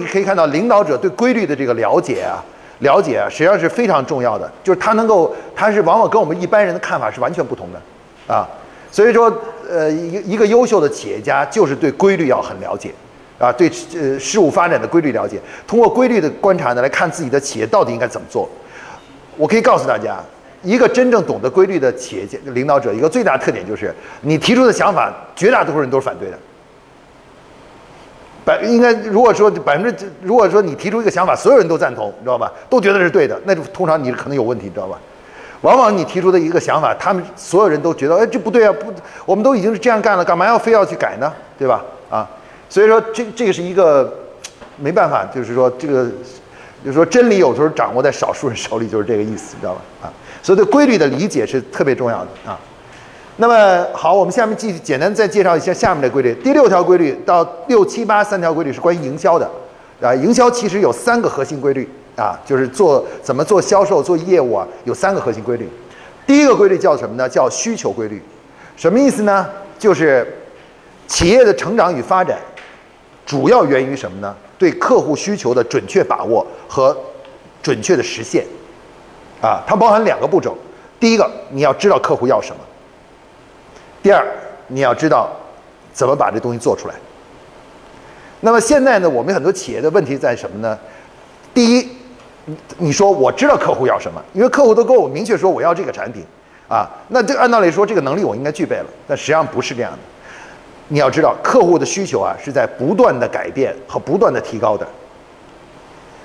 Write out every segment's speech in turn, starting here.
你可以看到领导者对规律的这个了解啊，了解啊，实际上是非常重要的。就是他能够，他是往往跟我们一般人的看法是完全不同的啊。所以说，呃，一一个优秀的企业家就是对规律要很了解啊，对呃事物发展的规律了解，通过规律的观察呢，来看自己的企业到底应该怎么做。我可以告诉大家，一个真正懂得规律的企业家领导者，一个最大特点就是，你提出的想法，绝大多数人都是反对的。百应该如果说百分之，如果说你提出一个想法，所有人都赞同，你知道吧？都觉得是对的，那就通常你可能有问题，你知道吧？往往你提出的一个想法，他们所有人都觉得，哎，这不对啊，不，我们都已经是这样干了，干嘛要非要去改呢？对吧？啊，所以说这这个是一个没办法，就是说这个。就是说，真理有时候掌握在少数人手里，就是这个意思，知道吧？啊，所以对规律的理解是特别重要的啊。那么好，我们下面继续简单再介绍一下下面的规律。第六条规律到六七八三条规律是关于营销的啊。营销其实有三个核心规律啊，就是做怎么做销售、做业务啊，有三个核心规律。第一个规律叫什么呢？叫需求规律。什么意思呢？就是企业的成长与发展主要源于什么呢？对客户需求的准确把握和准确的实现，啊，它包含两个步骤。第一个，你要知道客户要什么；第二，你要知道怎么把这东西做出来。那么现在呢，我们很多企业的问题在什么呢？第一，你说我知道客户要什么，因为客户都跟我明确说我要这个产品，啊，那这按道理说这个能力我应该具备了，但实际上不是这样的。你要知道，客户的需求啊是在不断的改变和不断的提高的。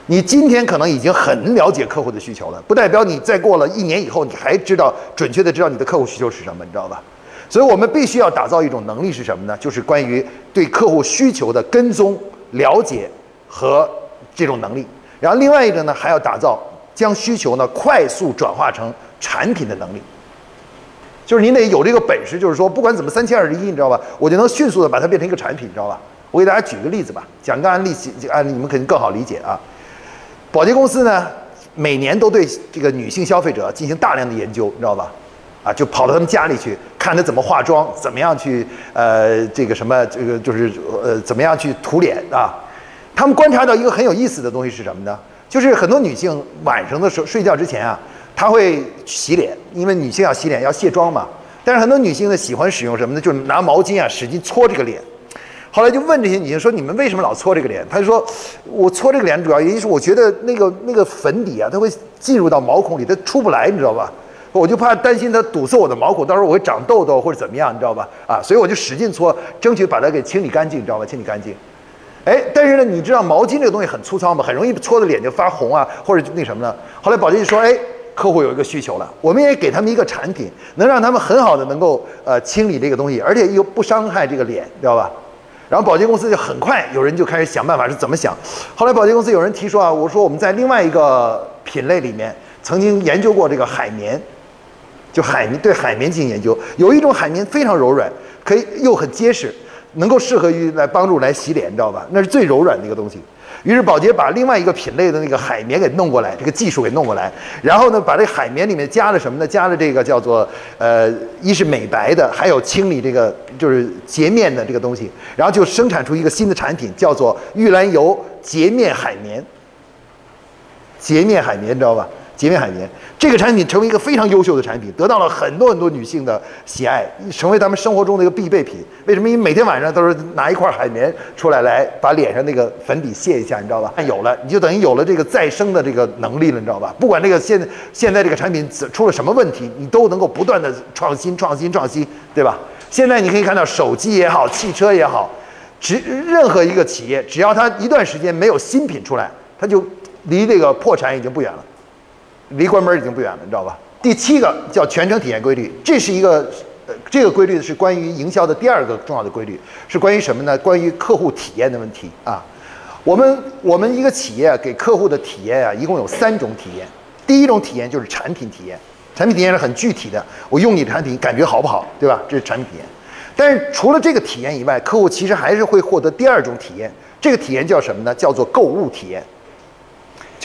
你今天可能已经很了解客户的需求了，不代表你再过了一年以后，你还知道准确的知道你的客户需求是什么，你知道吧？所以我们必须要打造一种能力是什么呢？就是关于对客户需求的跟踪、了解和这种能力。然后另外一个呢，还要打造将需求呢快速转化成产品的能力。就是您得有这个本事，就是说，不管怎么三七二十一，你知道吧？我就能迅速的把它变成一个产品，你知道吧？我给大家举个例子吧，讲个案例，案例你们肯定更好理解啊。保洁公司呢，每年都对这个女性消费者进行大量的研究，你知道吧？啊，就跑到他们家里去，看她怎么化妆，怎么样去呃这个什么这个就是呃怎么样去涂脸啊。他们观察到一个很有意思的东西是什么呢？就是很多女性晚上的时候睡觉之前啊。她会洗脸，因为女性要洗脸要卸妆嘛。但是很多女性呢喜欢使用什么呢？就是拿毛巾啊使劲搓这个脸。后来就问这些女性说：“你们为什么老搓这个脸？”她就说：“我搓这个脸主要原因是我觉得那个那个粉底啊，它会进入到毛孔里，它出不来，你知道吧？我就怕担心它堵塞我的毛孔，到时候我会长痘痘或者怎么样，你知道吧？啊，所以我就使劲搓，争取把它给清理干净，你知道吧？清理干净。哎，但是呢，你知道毛巾这个东西很粗糙嘛，很容易搓的脸就发红啊，或者那什么呢？后来保洁就说：“哎。”客户有一个需求了，我们也给他们一个产品，能让他们很好的能够呃清理这个东西，而且又不伤害这个脸，知道吧？然后保洁公司就很快有人就开始想办法是怎么想。后来保洁公司有人提出啊，我说我们在另外一个品类里面曾经研究过这个海绵，就海绵对海绵进行研究，有一种海绵非常柔软，可以又很结实，能够适合于来帮助来洗脸，你知道吧？那是最柔软的一个东西。于是宝洁把另外一个品类的那个海绵给弄过来，这个技术给弄过来，然后呢，把这海绵里面加了什么呢？加了这个叫做呃，一是美白的，还有清理这个就是洁面的这个东西，然后就生产出一个新的产品，叫做玉兰油洁面海绵。洁面海绵，你知道吧？洁面海绵这个产品成为一个非常优秀的产品，得到了很多很多女性的喜爱，成为他们生活中的一个必备品。为什么？因为每天晚上都是拿一块海绵出来，来把脸上那个粉底卸一下，你知道吧？有了，你就等于有了这个再生的这个能力了，你知道吧？不管这个现现在这个产品出了什么问题，你都能够不断的创新、创新、创新，对吧？现在你可以看到，手机也好，汽车也好，只任何一个企业，只要它一段时间没有新品出来，它就离这个破产已经不远了。离关门已经不远了，你知道吧？第七个叫全程体验规律，这是一个，呃，这个规律是关于营销的第二个重要的规律，是关于什么呢？关于客户体验的问题啊。我们我们一个企业给客户的体验啊，一共有三种体验。第一种体验就是产品体验，产品体验是很具体的，我用你的产品感觉好不好，对吧？这是产品体验。但是除了这个体验以外，客户其实还是会获得第二种体验，这个体验叫什么呢？叫做购物体验。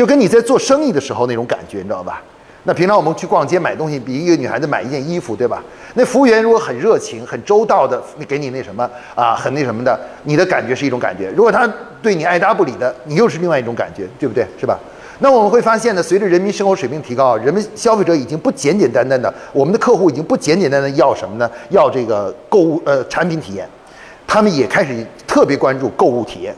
就跟你在做生意的时候那种感觉，你知道吧？那平常我们去逛街买东西，比如一个女孩子买一件衣服，对吧？那服务员如果很热情、很周到的给你那什么啊，很那什么的，你的感觉是一种感觉；如果他对你爱答不理的，你又是另外一种感觉，对不对？是吧？那我们会发现呢，随着人民生活水平提高，人们消费者已经不简简单单的，我们的客户已经不简简单单要什么呢？要这个购物呃产品体验，他们也开始特别关注购物体验，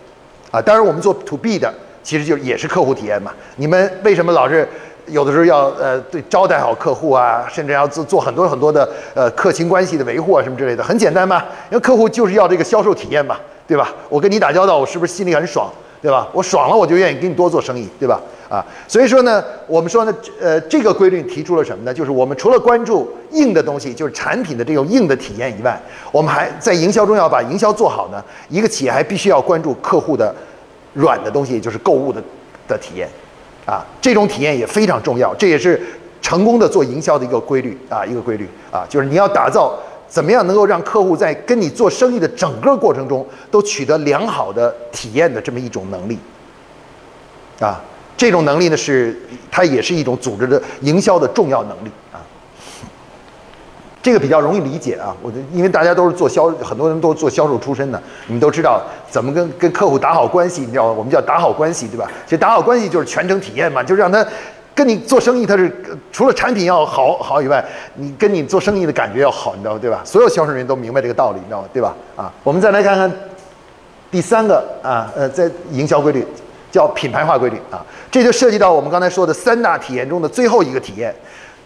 啊，当然我们做 to B 的，其实就也是客户体验嘛。你们为什么老是？有的时候要呃对招待好客户啊，甚至要做做很多很多的呃客情关系的维护啊什么之类的，很简单嘛，因为客户就是要这个销售体验嘛，对吧？我跟你打交道，我是不是心里很爽，对吧？我爽了，我就愿意跟你多做生意，对吧？啊，所以说呢，我们说呢，呃，这个规律提出了什么呢？就是我们除了关注硬的东西，就是产品的这种硬的体验以外，我们还在营销中要把营销做好呢。一个企业还必须要关注客户的软的东西，也就是购物的的体验。啊，这种体验也非常重要，这也是成功的做营销的一个规律啊，一个规律啊，就是你要打造怎么样能够让客户在跟你做生意的整个过程中都取得良好的体验的这么一种能力啊，这种能力呢是它也是一种组织的营销的重要能力。这个比较容易理解啊，我因为大家都是做销，很多人都做销售出身的，你们都知道怎么跟跟客户打好关系，你知道我们叫打好关系，对吧？其实打好关系就是全程体验嘛，就是让他跟你做生意，他是除了产品要好好以外，你跟你做生意的感觉要好，你知道对吧？所有销售人员都明白这个道理，你知道吗？对吧？啊，我们再来看看第三个啊，呃，在营销规律叫品牌化规律啊，这就涉及到我们刚才说的三大体验中的最后一个体验，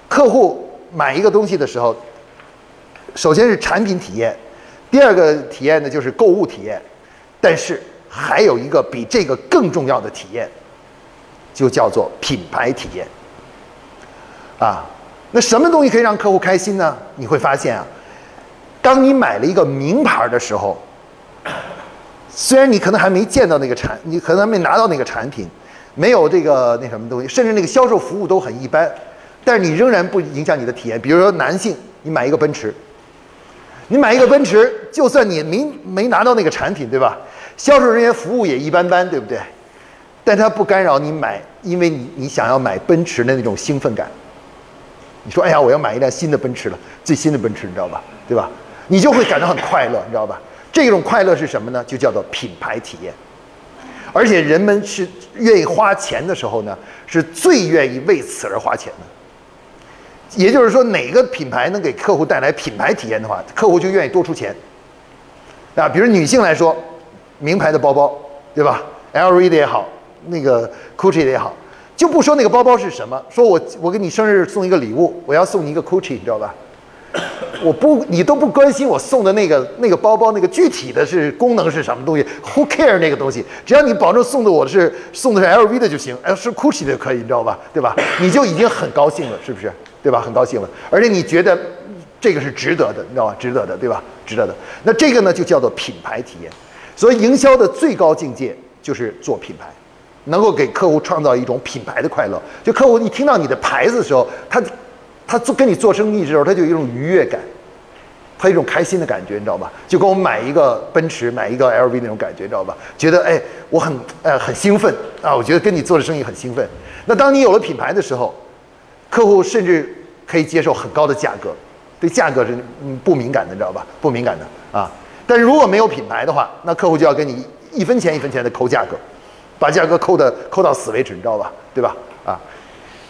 客户买一个东西的时候。首先是产品体验，第二个体验呢就是购物体验，但是还有一个比这个更重要的体验，就叫做品牌体验。啊，那什么东西可以让客户开心呢？你会发现啊，当你买了一个名牌的时候，虽然你可能还没见到那个产，你可能还没拿到那个产品，没有这个那什么东西，甚至那个销售服务都很一般，但是你仍然不影响你的体验。比如说男性，你买一个奔驰。你买一个奔驰，就算你没没拿到那个产品，对吧？销售人员服务也一般般，对不对？但它不干扰你买，因为你你想要买奔驰的那种兴奋感。你说，哎呀，我要买一辆新的奔驰了，最新的奔驰，你知道吧？对吧？你就会感到很快乐，你知道吧？这种快乐是什么呢？就叫做品牌体验。而且人们是愿意花钱的时候呢，是最愿意为此而花钱的。也就是说，哪个品牌能给客户带来品牌体验的话，客户就愿意多出钱。啊，比如女性来说，名牌的包包，对吧？LV 的也好，那个 Gucci 的也好，就不说那个包包是什么，说我我给你生日送一个礼物，我要送你一个 Gucci，你知道吧？我不，你都不关心我送的那个那个包包那个具体的是功能是什么东西，Who care 那个东西？只要你保证送的我是送的是 LV 的就行，哎，是 Gucci 的就可以，你知道吧？对吧？你就已经很高兴了，是不是？对吧？很高兴了，而且你觉得这个是值得的，你知道吧？值得的，对吧？值得的。那这个呢，就叫做品牌体验。所以营销的最高境界就是做品牌，能够给客户创造一种品牌的快乐。就客户一听到你的牌子的时候，他他做跟你做生意的时候，他就有一种愉悦感，他一种开心的感觉，你知道吧？就跟我们买一个奔驰、买一个 LV 那种感觉，你知道吧？觉得哎，我很呃很兴奋啊！我觉得跟你做的生意很兴奋。那当你有了品牌的时候，客户甚至可以接受很高的价格，对价格是不敏感的，你知道吧？不敏感的啊。但是如果没有品牌的话，那客户就要跟你一分钱一分钱的抠价格，把价格抠的抠到死为止，你知道吧？对吧？啊，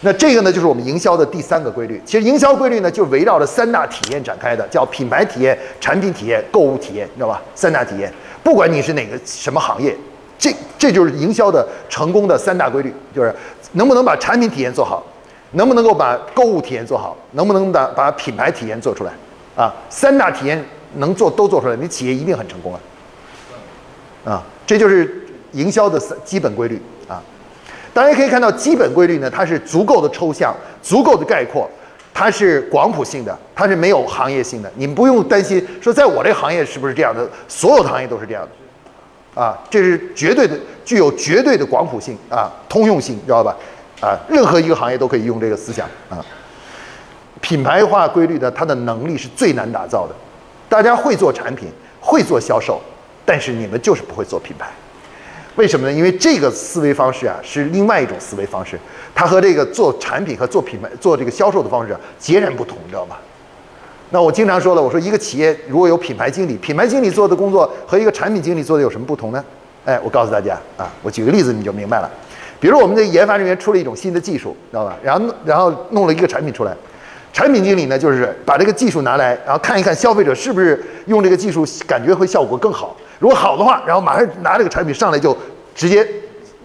那这个呢，就是我们营销的第三个规律。其实营销规律呢，就围绕着三大体验展开的，叫品牌体验、产品体验、购物体验，你知道吧？三大体验，不管你是哪个什么行业，这这就是营销的成功的三大规律，就是能不能把产品体验做好。能不能够把购物体验做好？能不能把把品牌体验做出来？啊，三大体验能做都做出来，你企业一定很成功啊！啊，这就是营销的基本规律啊。大家可以看到，基本规律呢，它是足够的抽象，足够的概括，它是广谱性的，它是没有行业性的。你们不用担心说，在我这行业是不是这样的？所有的行业都是这样的，啊，这是绝对的，具有绝对的广谱性啊，通用性，知道吧？啊，任何一个行业都可以用这个思想啊。品牌化规律的，它的能力是最难打造的。大家会做产品，会做销售，但是你们就是不会做品牌。为什么呢？因为这个思维方式啊是另外一种思维方式，它和这个做产品和做品牌、做这个销售的方式截然不同，你知道吗？那我经常说了，我说一个企业如果有品牌经理，品牌经理做的工作和一个产品经理做的有什么不同呢？哎，我告诉大家啊，我举个例子你就明白了。比如我们的研发人员出了一种新的技术，知道吧？然后然后弄了一个产品出来，产品经理呢就是把这个技术拿来，然后看一看消费者是不是用这个技术感觉会效果更好。如果好的话，然后马上拿这个产品上来就直接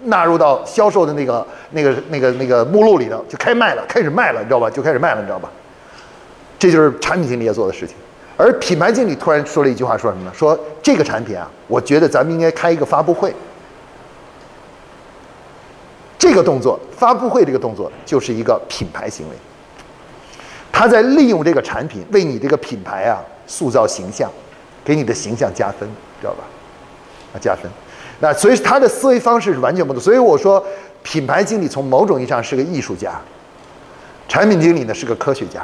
纳入到销售的那个那个那个那个目录里头，就开卖了，开始卖了，你知道吧？就开始卖了，你知道吧？这就是产品经理要做的事情，而品牌经理突然说了一句话，说什么呢？说这个产品啊，我觉得咱们应该开一个发布会。这个动作，发布会这个动作就是一个品牌行为，他在利用这个产品为你这个品牌啊塑造形象，给你的形象加分，知道吧？啊，加分。那所以他的思维方式是完全不同。所以我说，品牌经理从某种意义上是个艺术家，产品经理呢是个科学家。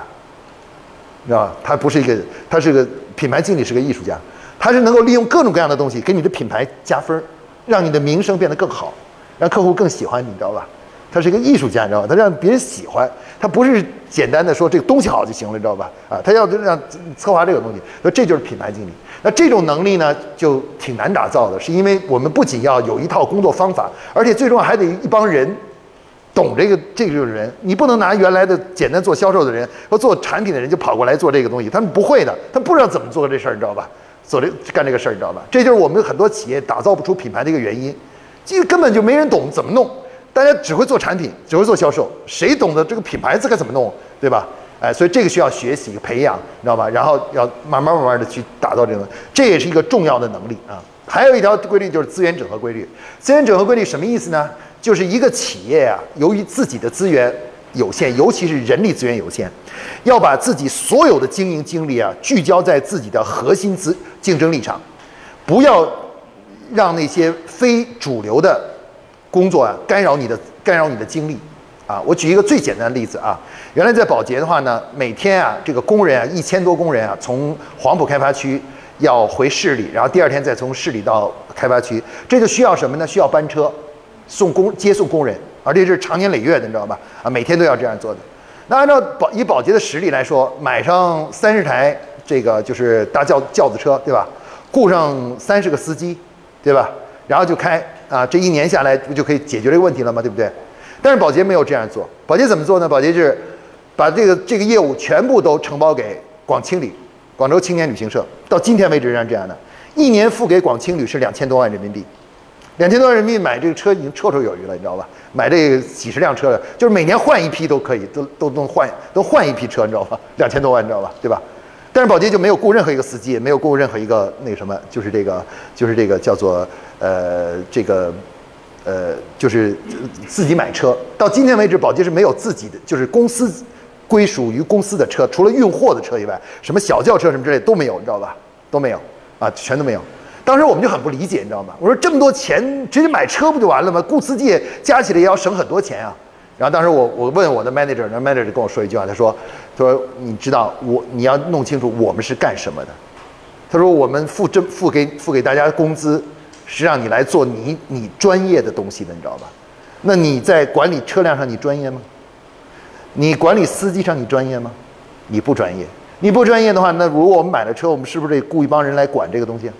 知道吧？他不是一个，他是个品牌经理，是个艺术家，他是能够利用各种各样的东西给你的品牌加分，让你的名声变得更好，让客户更喜欢你，知道吧？他是一个艺术家，你知道吧？他让别人喜欢，他不是简单的说这个东西好就行了，你知道吧？啊，他要让策划这个东西，那这就是品牌经理。那这种能力呢，就挺难打造的，是因为我们不仅要有一套工作方法，而且最重要还得一帮人。懂这个这个人，你不能拿原来的简单做销售的人和做产品的人就跑过来做这个东西，他们不会的，他不知道怎么做这事儿，你知道吧？做这干这个事儿，你知道吧？这就是我们很多企业打造不出品牌的一个原因，这根本就没人懂怎么弄，大家只会做产品，只会做销售，谁懂得这个品牌子该怎么弄，对吧？哎，所以这个需要学习培养，你知道吧？然后要慢慢慢慢的去打造这个，这也是一个重要的能力啊。还有一条规律就是资源整合规律，资源整合规律什么意思呢？就是一个企业啊，由于自己的资源有限，尤其是人力资源有限，要把自己所有的经营精力啊聚焦在自己的核心资竞争力上，不要让那些非主流的工作啊干扰你的干扰你的精力啊。我举一个最简单的例子啊，原来在保洁的话呢，每天啊这个工人啊一千多工人啊从黄埔开发区要回市里，然后第二天再从市里到开发区，这就需要什么呢？需要班车。送工接送工人，而且是长年累月的，你知道吧？啊，每天都要这样做的。那按照保以保洁的实力来说，买上三十台这个就是大轿轿子车，对吧？雇上三十个司机，对吧？然后就开啊，这一年下来不就可以解决这个问题了吗？对不对？但是保洁没有这样做，保洁怎么做呢？保洁是把这个这个业务全部都承包给广青旅，广州青年旅行社，到今天为止仍然这样的，一年付给广青旅是两千多万人民币。两千多万人民币买这个车已经绰绰有余了，你知道吧？买这个几十辆车，就是每年换一批都可以，都都能换，都换一批车，你知道吧？两千多万，你知道吧？对吧？但是宝洁就没有雇任何一个司机，也没有雇任何一个那个什么，就是这个，就是这个叫做呃这个呃就是自己买车。到今天为止，宝洁是没有自己的，就是公司归属于公司的车，除了运货的车以外，什么小轿车什么之类都没有，你知道吧？都没有啊，全都没有。当时我们就很不理解，你知道吗？我说这么多钱直接买车不就完了吗？雇司机加起来也要省很多钱啊。然后当时我我问我的 manager，那 manager 跟我说一句话，他说：“他说你知道我你要弄清楚我们是干什么的。他说我们付这付给付给大家工资，是让你来做你你专业的东西的，你知道吧？那你在管理车辆上你专业吗？你管理司机上你专业吗？你不专业。你不专业的话，那如果我们买了车，我们是不是得雇一帮人来管这个东西？”啊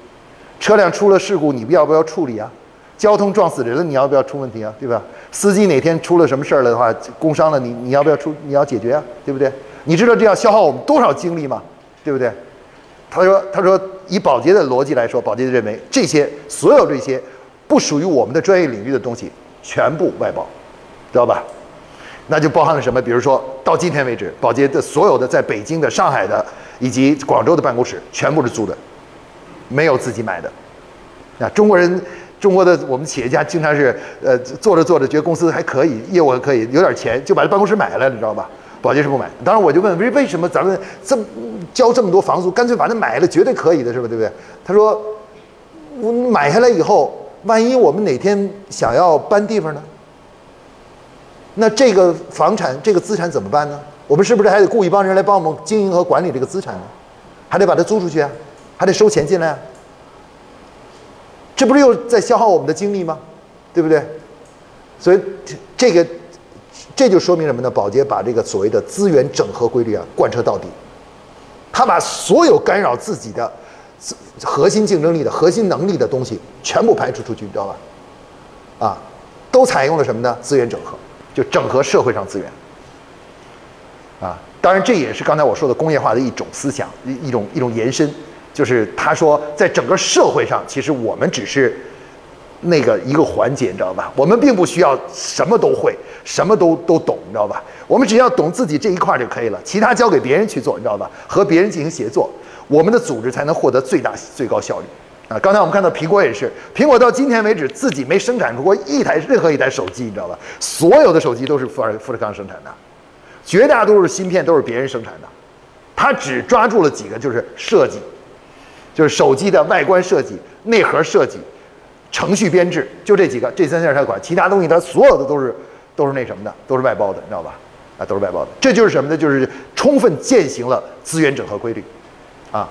车辆出了事故，你要不要处理啊？交通撞死人了，你要不要出问题啊？对吧？司机哪天出了什么事儿了的话，工伤了，你你要不要出？你要解决啊？对不对？你知道这要消耗我们多少精力吗？对不对？他说，他说，以保洁的逻辑来说，保洁认为这些所有这些不属于我们的专业领域的东西，全部外包，知道吧？那就包含了什么？比如说到今天为止，保洁的所有的在北京的、上海的以及广州的办公室，全部是租的。没有自己买的，啊，中国人，中国的我们企业家经常是，呃，做着做着觉得公司还可以，业务还可以，有点钱就把这办公室买了，你知道吧？保洁是不买。当然我就问为为什么咱们这么交这么多房租，干脆把它买了，绝对可以的是吧？对不对？他说，我买下来以后，万一我们哪天想要搬地方呢？那这个房产这个资产怎么办呢？我们是不是还得雇一帮人来帮我们经营和管理这个资产呢？还得把它租出去啊？还得收钱进来啊，这不是又在消耗我们的精力吗？对不对？所以这这个这就说明什么呢？宝洁把这个所谓的资源整合规律啊贯彻到底，他把所有干扰自己的核心竞争力的核心能力的东西全部排除出去，你知道吧？啊，都采用了什么呢？资源整合，就整合社会上资源。啊，当然这也是刚才我说的工业化的一种思想，一一种一种延伸，就是他说，在整个社会上，其实我们只是那个一个环节，你知道吧？我们并不需要什么都会，什么都都懂，你知道吧？我们只要懂自己这一块就可以了，其他交给别人去做，你知道吧？和别人进行协作，我们的组织才能获得最大最高效率。啊，刚才我们看到苹果也是，苹果到今天为止自己没生产出过一台任何一台手机，你知道吧？所有的手机都是富尔富士康生产的。绝大多数芯片都是别人生产的，他只抓住了几个，就是设计，就是手机的外观设计、内核设计、程序编制，就这几个，这三件他管，其他东西它所有的都是都是那什么的，都是外包的，你知道吧？啊，都是外包的。这就是什么呢？就是充分践行了资源整合规律，啊，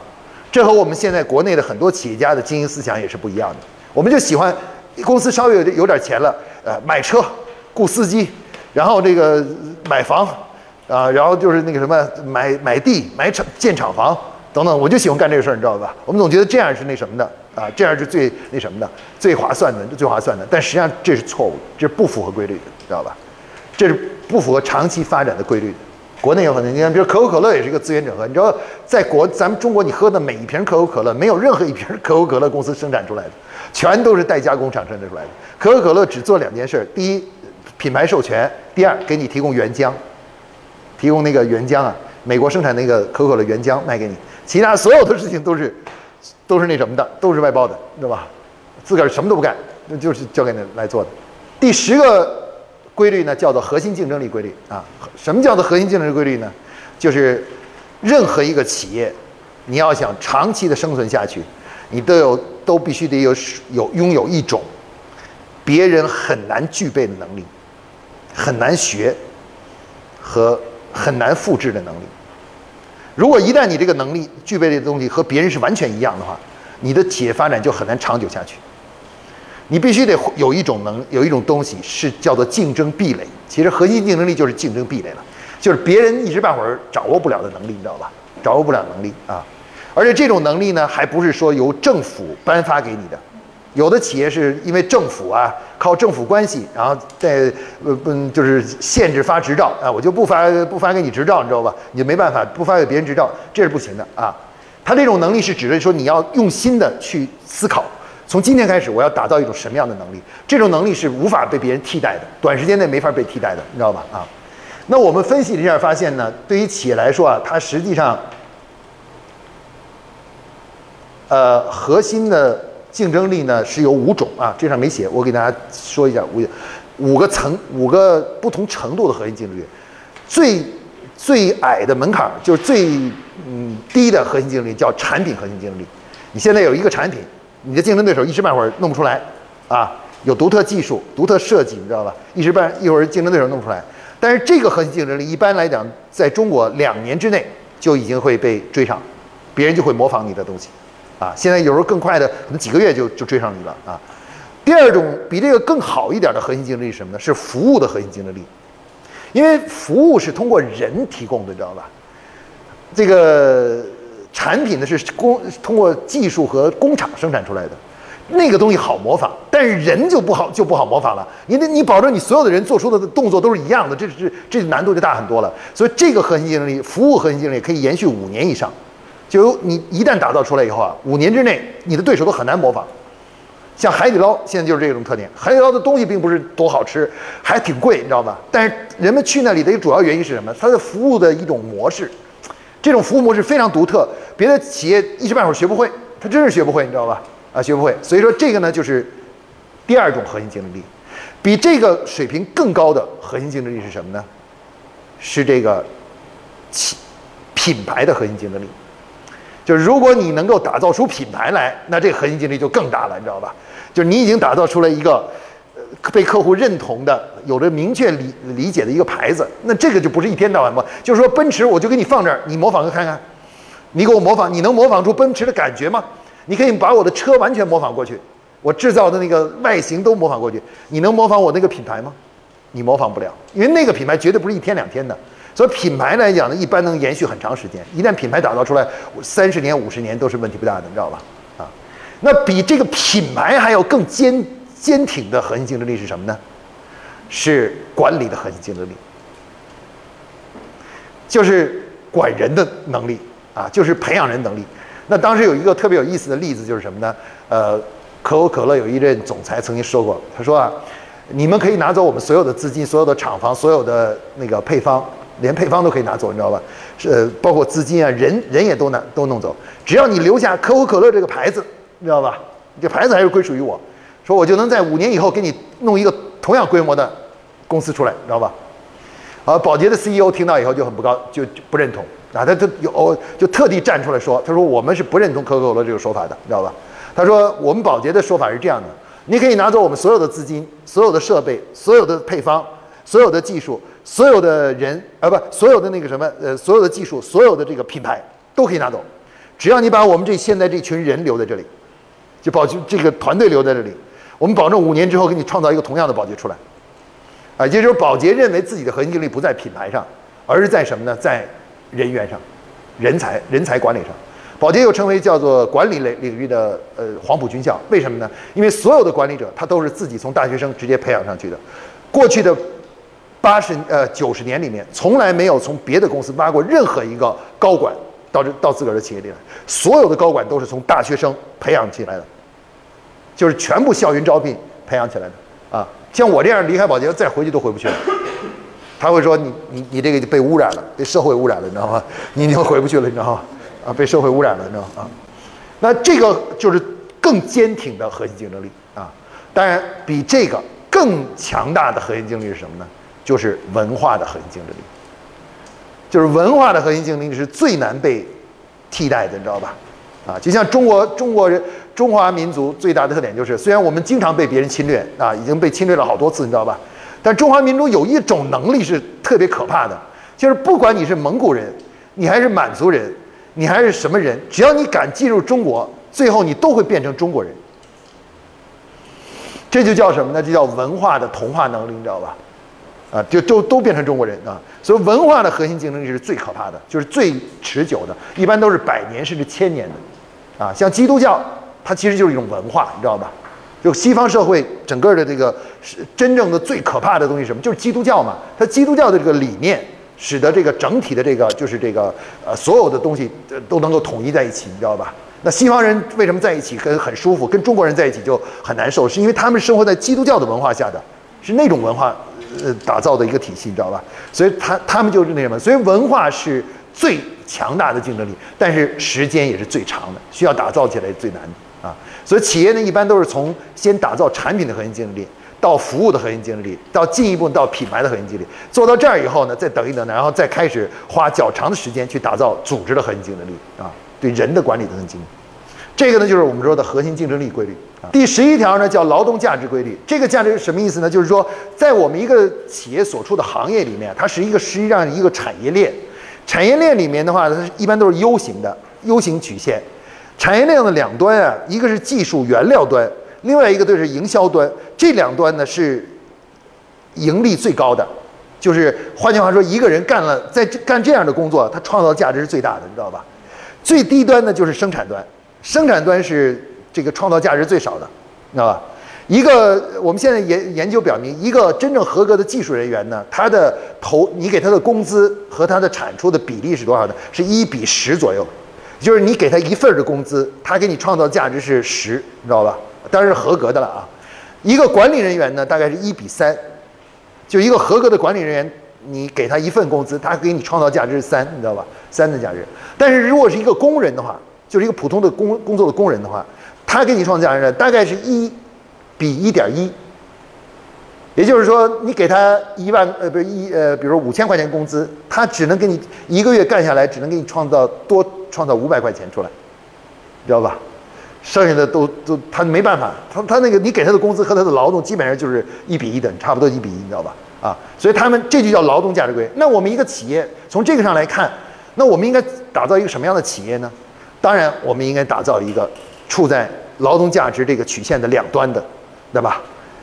这和我们现在国内的很多企业家的经营思想也是不一样的。我们就喜欢公司稍微有有点钱了，呃，买车、雇司机，然后这个买房。啊，然后就是那个什么，买买地、买厂、建厂房等等，我就喜欢干这个事儿，你知道吧？我们总觉得这样是那什么的啊，这样是最那什么的、最划算的、最划算的。但实际上这是错误的，这是不符合规律的，知道吧？这是不符合长期发展的规律的。国内有很多，你看，比如可口可乐也是一个资源整合。你知道，在国咱们中国，你喝的每一瓶可口可乐，没有任何一瓶可口可乐公司生产出来的，全都是代加工厂生产出来的。可口可乐只做两件事：第一，品牌授权；第二，给你提供原浆。提供那个原浆啊，美国生产那个可口的原浆卖给你，其他所有的事情都是，都是那什么的，都是外包的，对吧？自个儿什么都不干，那就是交给你来做的。第十个规律呢，叫做核心竞争力规律啊。什么叫做核心竞争力规律呢？就是任何一个企业，你要想长期的生存下去，你都有都必须得有有拥有一种别人很难具备的能力，很难学和。很难复制的能力。如果一旦你这个能力具备的东西和别人是完全一样的话，你的企业发展就很难长久下去。你必须得有一种能，有一种东西是叫做竞争壁垒。其实核心竞争力就是竞争壁垒了，就是别人一时半会儿掌握不了的能力，你知道吧？掌握不了能力啊！而且这种能力呢，还不是说由政府颁发给你的。有的企业是因为政府啊，靠政府关系，然后在呃嗯就是限制发执照啊，我就不发不发给你执照，你知道吧？你就没办法不发给别人执照，这是不行的啊。他这种能力是指的说你要用心的去思考，从今天开始我要打造一种什么样的能力？这种能力是无法被别人替代的，短时间内没法被替代的，你知道吧？啊，那我们分析了一下，发现呢，对于企业来说啊，它实际上，呃，核心的。竞争力呢是有五种啊，这上没写，我给大家说一下五五个层五个不同程度的核心竞争力。最最矮的门槛就是最嗯低的核心竞争力叫产品核心竞争力。你现在有一个产品，你的竞争对手一时半会儿弄不出来啊，有独特技术、独特设计，你知道吧？一时半一会儿竞争对手弄不出来，但是这个核心竞争力一般来讲，在中国两年之内就已经会被追上，别人就会模仿你的东西。啊，现在有时候更快的，可能几个月就就追上你了啊。第二种比这个更好一点的核心竞争力是什么呢？是服务的核心竞争力，因为服务是通过人提供的，你知道吧？这个产品呢是工通过技术和工厂生产出来的，那个东西好模仿，但是人就不好就不好模仿了。你得你保证你所有的人做出的动作都是一样的，这是这难度就大很多了。所以这个核心竞争力，服务核心竞争力可以延续五年以上。就你一旦打造出来以后啊，五年之内你的对手都很难模仿。像海底捞现在就是这种特点。海底捞的东西并不是多好吃，还挺贵，你知道吧？但是人们去那里的一个主要原因是什么？它的服务的一种模式，这种服务模式非常独特，别的企业一时半会儿学不会，他真是学不会，你知道吧？啊，学不会。所以说这个呢，就是第二种核心竞争力。比这个水平更高的核心竞争力是什么呢？是这个企品牌的核心竞争力。就是如果你能够打造出品牌来，那这个核心竞争力就更大了，你知道吧？就是你已经打造出来一个，被客户认同的、有着明确理理解的一个牌子，那这个就不是一天到晚模。就是说，奔驰我就给你放这儿，你模仿个看看，你给我模仿，你能模仿出奔驰的感觉吗？你可以把我的车完全模仿过去，我制造的那个外形都模仿过去，你能模仿我那个品牌吗？你模仿不了，因为那个品牌绝对不是一天两天的。所以品牌来讲呢，一般能延续很长时间。一旦品牌打造出来，三十年、五十年都是问题不大的，你知道吧？啊，那比这个品牌还要更坚坚挺的核心竞争力是什么呢？是管理的核心竞争力，就是管人的能力啊，就是培养人能力。那当时有一个特别有意思的例子，就是什么呢？呃，可口可乐有一任总裁曾经说过，他说啊，你们可以拿走我们所有的资金、所有的厂房、所有的那个配方，连配方都可以拿走，你知道吧？是包括资金啊，人人也都拿都弄走，只要你留下可口可乐这个牌子，你知道吧？这牌子还是归属于我，说我就能在五年以后给你弄一个同样规模的公司出来，你知道吧？啊，宝洁的 CEO 听到以后就很不高，就就不认同啊，他他有就特地站出来说，他说我们是不认同可口可乐这个说法的，你知道吧？他说我们宝洁的说法是这样的，你可以拿走我们所有的资金、所有的设备、所有的配方、所有的技术、所有的人啊，不，所有的那个什么呃，所有的技术、所有的这个品牌都可以拿走，只要你把我们这现在这群人留在这里，就保洁这个团队留在这里，我们保证五年之后给你创造一个同样的宝洁出来。啊，也就是说，宝洁认为自己的核心竞争力不在品牌上，而是在什么呢？在人员上，人才、人才管理上。宝洁又称为叫做管理类领域的呃黄埔军校，为什么呢？因为所有的管理者他都是自己从大学生直接培养上去的。过去的八十呃九十年里面，从来没有从别的公司挖过任何一个高管到这到自个儿的企业里来，所有的高管都是从大学生培养起来的，就是全部校园招聘培养起来的。啊，像我这样离开保洁再回去都回不去了。他会说你你你这个被污染了，被社会污染了，你知道吗？你已经回不去了，你知道吗？啊，被社会污染了，你知道吗？啊，那这个就是更坚挺的核心竞争力啊。当然，比这个更强大的核心竞争力是什么呢？就是文化的核心竞争力。就是文化的核心竞争力是最难被替代的，你知道吧？啊，就像中国中国人。中华民族最大的特点就是，虽然我们经常被别人侵略啊，已经被侵略了好多次，你知道吧？但中华民族有一种能力是特别可怕的，就是不管你是蒙古人，你还是满族人，你还是什么人，只要你敢进入中国，最后你都会变成中国人。这就叫什么呢？这叫文化的同化能力，你知道吧？啊，就就都变成中国人啊！所以文化的核心竞争力是最可怕的，就是最持久的，一般都是百年甚至千年的，啊，像基督教。它其实就是一种文化，你知道吧？就西方社会整个的这个是真正的最可怕的东西，什么？就是基督教嘛。它基督教的这个理念，使得这个整体的这个就是这个呃所有的东西都能够统一在一起，你知道吧？那西方人为什么在一起很很舒服，跟中国人在一起就很难受？是因为他们生活在基督教的文化下的，是那种文化呃打造的一个体系，你知道吧？所以他他们就是那什么？所以文化是最强大的竞争力，但是时间也是最长的，需要打造起来最难的。啊，所以企业呢一般都是从先打造产品的核心竞争力，到服务的核心竞争力，到进一步到品牌的核心竞争力，做到这儿以后呢，再等一等，然后再开始花较长的时间去打造组织的核心竞争力啊，对人的管理的核心竞争力。这个呢就是我们说的核心竞争力规律啊。第十一条呢叫劳动价值规律，这个价值是什么意思呢？就是说在我们一个企业所处的行业里面，它是一个实际上一个产业链，产业链里面的话，它一般都是 U 型的 U 型曲线。产业链的两端啊，一个是技术原料端，另外一个就是营销端。这两端呢是盈利最高的，就是换句话说，一个人干了在干这样的工作，他创造价值是最大的，你知道吧？最低端的就是生产端，生产端是这个创造价值最少的，知道吧？一个我们现在研研究表明，一个真正合格的技术人员呢，他的投你给他的工资和他的产出的比例是多少呢？是一比十左右。就是你给他一份的工资，他给你创造价值是十，你知道吧？当然是合格的了啊。一个管理人员呢，大概是一比三，就一个合格的管理人员，你给他一份工资，他给你创造价值是三，你知道吧？三的价值。但是如果是一个工人的话，就是一个普通的工工作的工人的话，他给你创造价值，大概是一比一点一。也就是说，你给他一万呃，不是一呃，比如说五千块钱工资，他只能给你一个月干下来，只能给你创造多创造五百块钱出来，知道吧？剩下的都都他没办法，他他那个你给他的工资和他的劳动基本上就是一比一的，差不多一比一，你知道吧？啊，所以他们这就叫劳动价值观。那我们一个企业从这个上来看，那我们应该打造一个什么样的企业呢？当然，我们应该打造一个处在劳动价值这个曲线的两端的，对吧？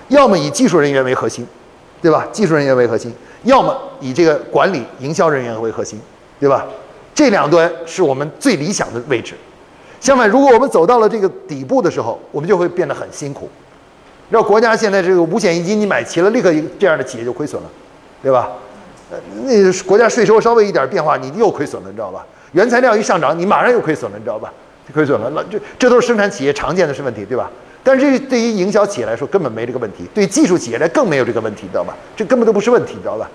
要么以技术人员为核心，对吧？技术人员为核心，要么以这个管理营销人员为核心，对吧？这两端是我们最理想的位置。相反，如果我们走到了这个底部的时候，我们就会变得很辛苦。知道国家现在这个五险一金你买齐了，立刻这样的企业就亏损了，对吧？呃，那国家税收稍微一点变化，你又亏损了，你知道吧？原材料一上涨，你马上又亏损了，你知道吧？亏损了，那这这都是生产企业常见的是问题，对吧？但是这对于营销企业来说根本没这个问题，对技术企业来更没有这个问题，你知道吧？这根本都不是问题，你知道吧？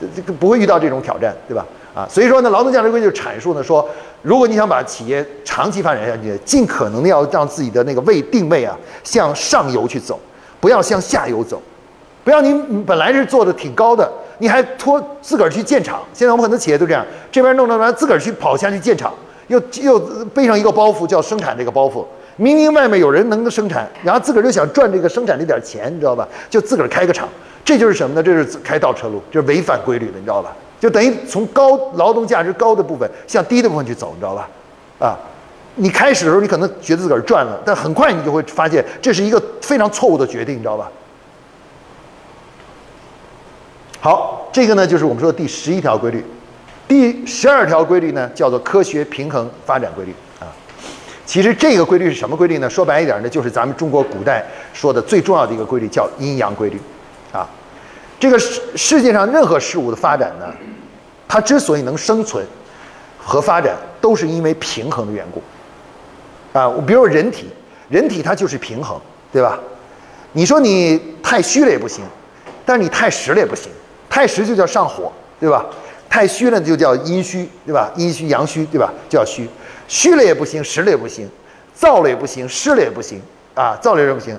这这个不会遇到这种挑战，对吧？啊，所以说呢，劳动价值观就阐述呢说，如果你想把企业长期发展下去，尽可能的要让自己的那个位定位啊向上游去走，不要向下游走，不要你本来是做的挺高的，你还拖自个儿去建厂。现在我们很多企业都这样，这边弄弄完自个儿去跑下去建厂，又又背上一个包袱叫生产这个包袱。明明外面有人能够生产，然后自个儿就想赚这个生产这点钱，你知道吧？就自个儿开个厂，这就是什么呢？这是开倒车路，就是违反规律的，你知道吧？就等于从高劳动价值高的部分向低的部分去走，你知道吧？啊，你开始的时候你可能觉得自个儿赚了，但很快你就会发现这是一个非常错误的决定，你知道吧？好，这个呢就是我们说的第十一条规律，第十二条规律呢叫做科学平衡发展规律啊。其实这个规律是什么规律呢？说白一点呢，就是咱们中国古代说的最重要的一个规律，叫阴阳规律。啊，这个世世界上任何事物的发展呢，它之所以能生存和发展，都是因为平衡的缘故。啊，比如人体，人体它就是平衡，对吧？你说你太虚了也不行，但是你太实了也不行。太实就叫上火，对吧？太虚了就叫阴虚，对吧？阴虚阳虚，对吧？叫虚。虚了也不行，实了也不行，燥了也不行，湿了也不行啊！燥了也不行，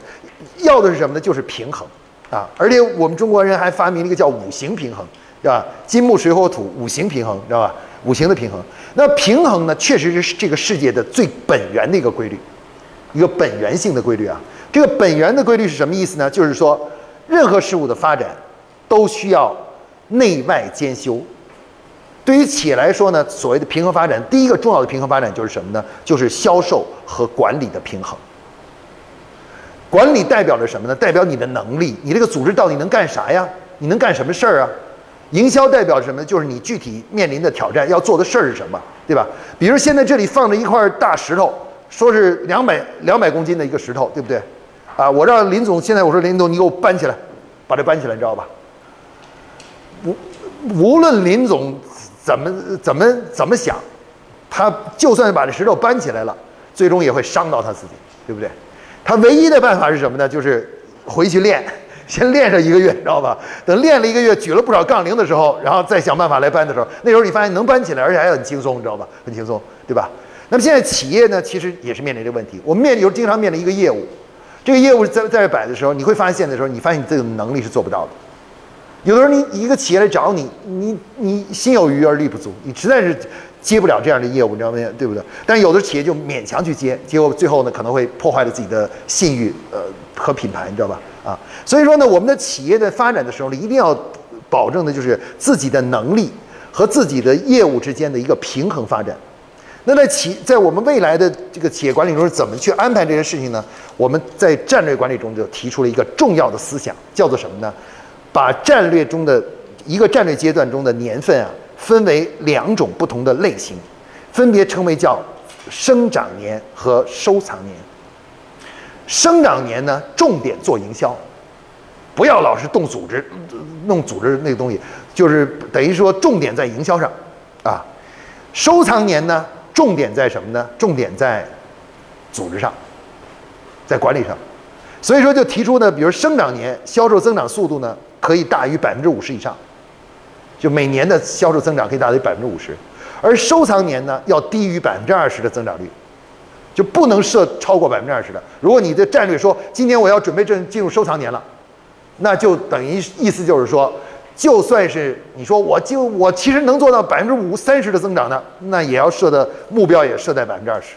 要的是什么呢？就是平衡啊！而且我们中国人还发明了一个叫五行平衡，对吧？金木水火土五行平衡，知道吧？五行的平衡。那平衡呢，确实是这个世界的最本源的一个规律，一个本源性的规律啊！这个本源的规律是什么意思呢？就是说，任何事物的发展都需要内外兼修。对于企业来说呢，所谓的平衡发展，第一个重要的平衡发展就是什么呢？就是销售和管理的平衡。管理代表着什么呢？代表你的能力，你这个组织到底能干啥呀？你能干什么事儿啊？营销代表什么？就是你具体面临的挑战要做的事儿是什么，对吧？比如现在这里放着一块大石头，说是两百两百公斤的一个石头，对不对？啊，我让林总，现在我说林总，你给我搬起来，把这搬起来，你知道吧？无无论林总。怎么怎么怎么想，他就算把这石头搬起来了，最终也会伤到他自己，对不对？他唯一的办法是什么呢？就是回去练，先练上一个月，你知道吧？等练了一个月，举了不少杠铃的时候，然后再想办法来搬的时候，那时候你发现能搬起来，而且还很轻松，你知道吧？很轻松，对吧？那么现在企业呢，其实也是面临这个问题。我们面临有经常面临一个业务，这个业务在在这摆的时候，你会发现的时候，你发现你这个能力是做不到的。有的时候，你一个企业来找你，你你心有余而力不足，你实在是接不了这样的业务，你知道没有？对不对？但有的企业就勉强去接，结果最后呢，可能会破坏了自己的信誉，呃，和品牌，你知道吧？啊，所以说呢，我们的企业在发展的时候呢，一定要保证的就是自己的能力和自己的业务之间的一个平衡发展。那在企在我们未来的这个企业管理中怎么去安排这些事情呢？我们在战略管理中就提出了一个重要的思想，叫做什么呢？把战略中的一个战略阶段中的年份啊，分为两种不同的类型，分别称为叫生长年和收藏年。生长年呢，重点做营销，不要老是动组织，弄组织那个东西，就是等于说重点在营销上，啊，收藏年呢，重点在什么呢？重点在组织上，在管理上。所以说就提出呢，比如生长年销售增长速度呢。可以大于百分之五十以上，就每年的销售增长可以大于百分之五十，而收藏年呢要低于百分之二十的增长率，就不能设超过百分之二十的。如果你的战略说今年我要准备进进入收藏年了，那就等于意思就是说，就算是你说我就我其实能做到百分之五三十的增长呢，那也要设的目标也设在百分之二十，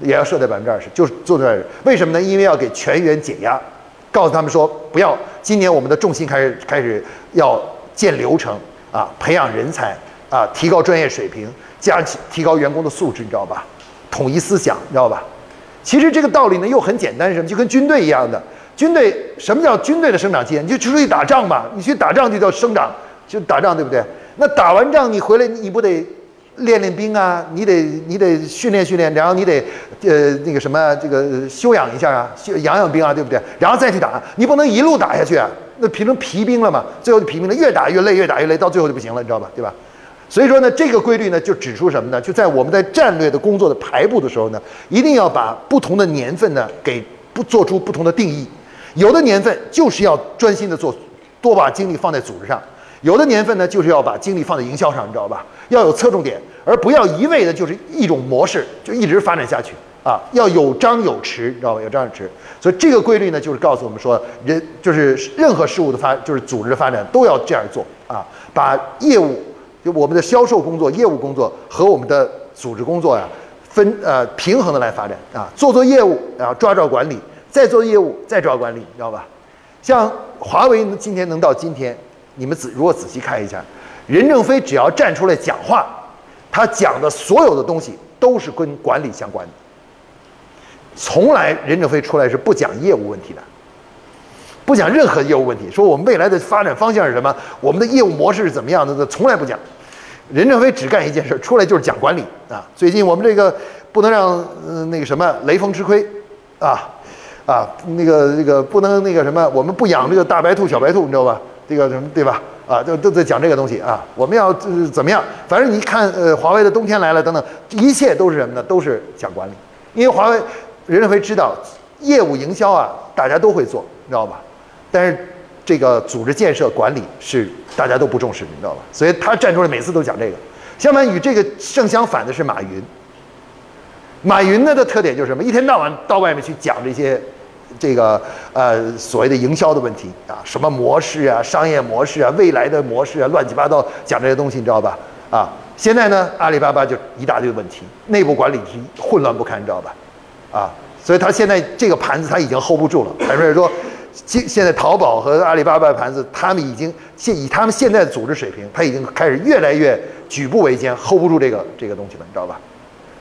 也要设在百分之二十，就是做在为什么呢？因为要给全员减压。告诉他们说，不要，今年我们的重心开始开始要建流程啊，培养人才啊，提高专业水平，加提高员工的素质，你知道吧？统一思想，你知道吧？其实这个道理呢又很简单，什么？就跟军队一样的。军队什么叫军队的生长期？你就出去打仗嘛，你去打仗就叫生长，就打仗，对不对？那打完仗你回来，你不得练练兵啊？你得你得训练训练，然后你得呃那个什么这个休养一下啊，养养兵啊，对不对？然后再去打，你不能一路打下去，那变成疲兵了嘛？最后就疲兵了，越打越累，越打越累，到最后就不行了，你知道吧？对吧？所以说呢，这个规律呢就指出什么呢？就在我们在战略的工作的排布的时候呢，一定要把不同的年份呢给不做出不同的定义。有的年份就是要专心的做，多把精力放在组织上；有的年份呢，就是要把精力放在营销上，你知道吧？要有侧重点，而不要一味的就是一种模式就一直发展下去啊！要有张有弛，你知道吧？有张有弛。所以这个规律呢，就是告诉我们说，人就是任何事物的发，就是组织的发展都要这样做啊！把业务，就我们的销售工作、业务工作和我们的组织工作呀，分呃平衡的来发展啊！做做业务，然后抓抓管理。再做业务，再抓管理，你知道吧？像华为今天能到今天，你们仔如果仔细看一下，任正非只要站出来讲话，他讲的所有的东西都是跟管理相关的。从来任正非出来是不讲业务问题的，不讲任何业务问题，说我们未来的发展方向是什么，我们的业务模式是怎么样的，从来不讲。任正非只干一件事，出来就是讲管理啊。最近我们这个不能让那个什么雷锋吃亏啊。啊，那个那个不能那个什么，我们不养这个大白兔、小白兔，你知道吧？这个什么对吧？啊，都都在讲这个东西啊。我们要怎么样？反正你看，呃，华为的冬天来了等等，一切都是什么呢？都是讲管理。因为华为任正非知道，业务营销啊，大家都会做，你知道吧？但是这个组织建设管理是大家都不重视，你知道吧？所以他站出来每次都讲这个。相反，与这个正相反的是马云。马云呢的特点就是什么？一天到晚到外面去讲这些，这个呃所谓的营销的问题啊，什么模式啊、商业模式啊、未来的模式啊，乱七八糟讲这些东西，你知道吧？啊，现在呢，阿里巴巴就一大堆问题，内部管理是混乱不堪，你知道吧？啊，所以他现在这个盘子他已经 hold 不住了。还是说，现现在淘宝和阿里巴巴盘子，他们已经现以他们现在的组织水平，他已经开始越来越举步维艰，hold 不住这个这个东西了，你知道吧？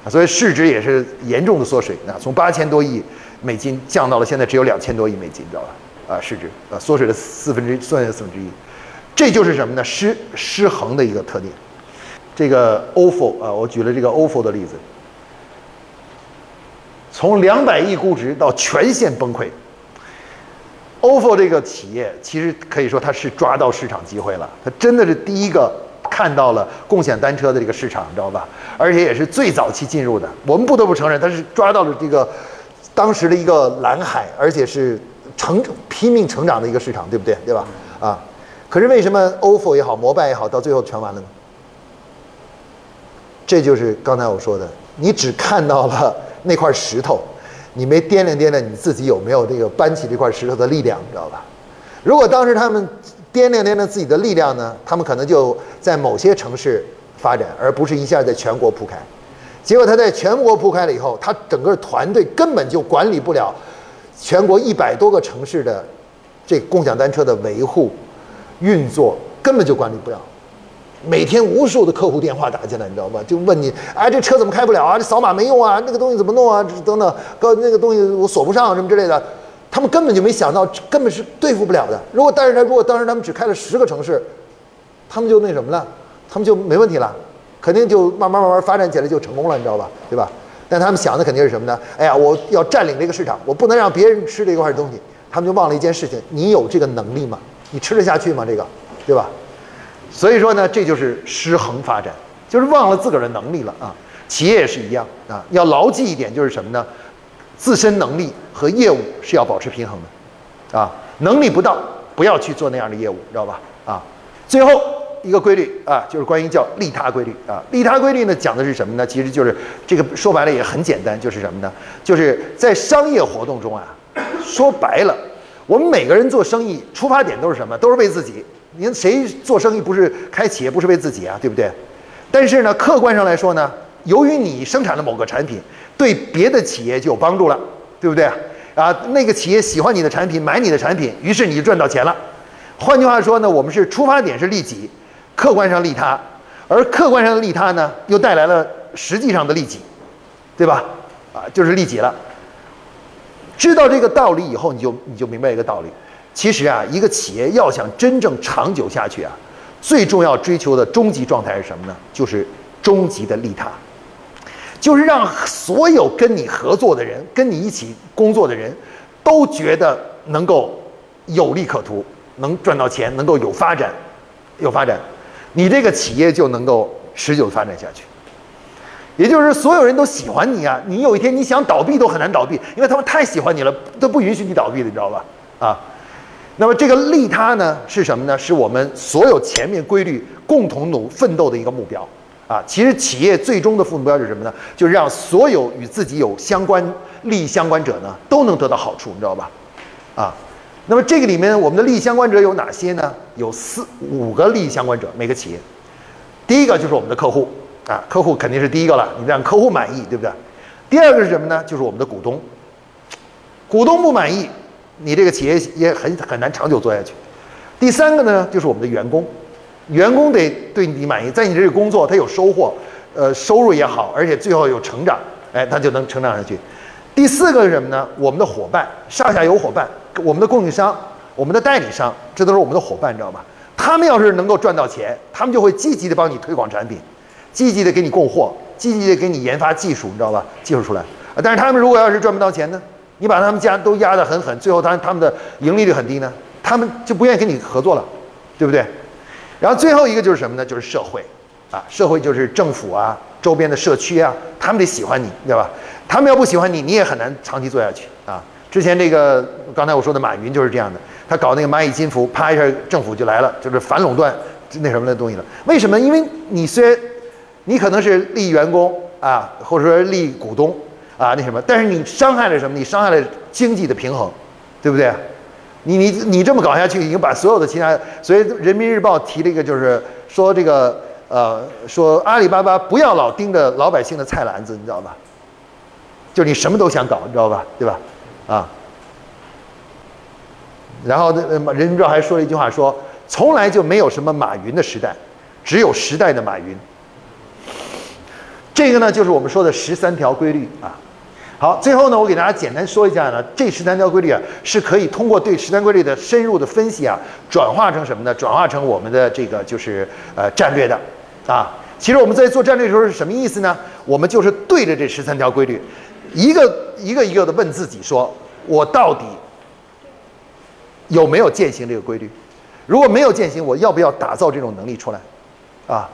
啊，所以市值也是严重的缩水，啊，从八千多亿美金降到了现在只有两千多亿美金，知道吧？啊，市值啊缩水了四分之一，缩水四分之一，这就是什么呢？失失衡的一个特点。这个 OFO 啊，我举了这个 OFO 的例子，从两百亿估值到全线崩溃。OFO 这个企业其实可以说它是抓到市场机会了，它真的是第一个。看到了共享单车的这个市场，你知道吧？而且也是最早期进入的。我们不得不承认，它是抓到了这个当时的一个蓝海，而且是成拼命成长的一个市场，对不对？对吧？啊！可是为什么 OFO 也好，摩拜也好，到最后全完了呢？这就是刚才我说的，你只看到了那块石头，你没掂量掂量你自己有没有这个搬起这块石头的力量，你知道吧？如果当时他们。掂量掂量自己的力量呢，他们可能就在某些城市发展，而不是一下在全国铺开。结果他在全国铺开了以后，他整个团队根本就管理不了全国一百多个城市的这共享单车的维护运作，根本就管理不了。每天无数的客户电话打进来，你知道吗？就问你，哎，这车怎么开不了啊？这扫码没用啊？那个东西怎么弄啊？等等，哥，那个东西我锁不上什么之类的。他们根本就没想到，根本是对付不了的。如果但是他如果当时他们只开了十个城市，他们就那什么了，他们就没问题了，肯定就慢慢慢慢发展起来就成功了，你知道吧？对吧？但他们想的肯定是什么呢？哎呀，我要占领这个市场，我不能让别人吃这一块东西。他们就忘了一件事情：你有这个能力吗？你吃得下去吗？这个，对吧？所以说呢，这就是失衡发展，就是忘了自个儿的能力了啊。企业也是一样啊，要牢记一点就是什么呢？自身能力和业务是要保持平衡的，啊，能力不到不要去做那样的业务，知道吧？啊，最后一个规律啊，就是关于叫利他规律啊。利他规律呢，讲的是什么呢？其实就是这个说白了也很简单，就是什么呢？就是在商业活动中啊，说白了，我们每个人做生意出发点都是什么？都是为自己。您谁做生意不是开企业不是为自己啊？对不对？但是呢，客观上来说呢，由于你生产的某个产品。对别的企业就有帮助了，对不对？啊，那个企业喜欢你的产品，买你的产品，于是你就赚到钱了。换句话说呢，我们是出发点是利己，客观上利他，而客观上的利他呢，又带来了实际上的利己，对吧？啊，就是利己了。知道这个道理以后，你就你就明白一个道理。其实啊，一个企业要想真正长久下去啊，最重要追求的终极状态是什么呢？就是终极的利他，就是让所有跟你合作的人、跟你一起工作的人，都觉得能够有利可图，能赚到钱，能够有发展，有发展，你这个企业就能够持久发展下去。也就是所有人都喜欢你啊，你有一天你想倒闭都很难倒闭，因为他们太喜欢你了，都不允许你倒闭的，你知道吧？啊。那么这个利他呢是什么呢？是我们所有前面规律共同努奋斗的一个目标啊！其实企业最终的目标是什么呢？就是让所有与自己有相关利益相关者呢都能得到好处，你知道吧？啊，那么这个里面我们的利益相关者有哪些呢？有四五个利益相关者，每个企业。第一个就是我们的客户啊，客户肯定是第一个了，你让客户满意，对不对？第二个是什么呢？就是我们的股东，股东不满意。你这个企业也很很难长久做下去。第三个呢，就是我们的员工，员工得对你满意，在你这里工作，他有收获，呃，收入也好，而且最后有成长，哎，他就能成长下去。第四个是什么呢？我们的伙伴，上下游伙伴，我们的供应商，我们的代理商，这都是我们的伙伴，你知道吧？他们要是能够赚到钱，他们就会积极的帮你推广产品，积极的给你供货，积极的给你研发技术，你知道吧？技术出来。但是他们如果要是赚不到钱呢？你把他们家都压得很狠，最后他他们的盈利率很低呢，他们就不愿意跟你合作了，对不对？然后最后一个就是什么呢？就是社会，啊，社会就是政府啊，周边的社区啊，他们得喜欢你，对吧？他们要不喜欢你，你也很难长期做下去啊。之前这个刚才我说的马云就是这样的，他搞那个蚂蚁金服，啪一下政府就来了，就是反垄断那什么的东西了。为什么？因为你虽然你可能是利益员工啊，或者说利益股东。啊，那什么？但是你伤害了什么？你伤害了经济的平衡，对不对？你你你这么搞下去，已经把所有的其他，所以人民日报提了一个，就是说这个呃，说阿里巴巴不要老盯着老百姓的菜篮子，你知道吧？就你什么都想搞，你知道吧？对吧？啊。然后那人民日报还说了一句话，说从来就没有什么马云的时代，只有时代的马云。这个呢，就是我们说的十三条规律啊。好，最后呢，我给大家简单说一下呢，这十三条规律啊，是可以通过对十三规律的深入的分析啊，转化成什么呢？转化成我们的这个就是呃战略的啊。其实我们在做战略的时候是什么意思呢？我们就是对着这十三条规律，一个一个一个的问自己，说我到底有没有践行这个规律？如果没有践行，我要不要打造这种能力出来？啊？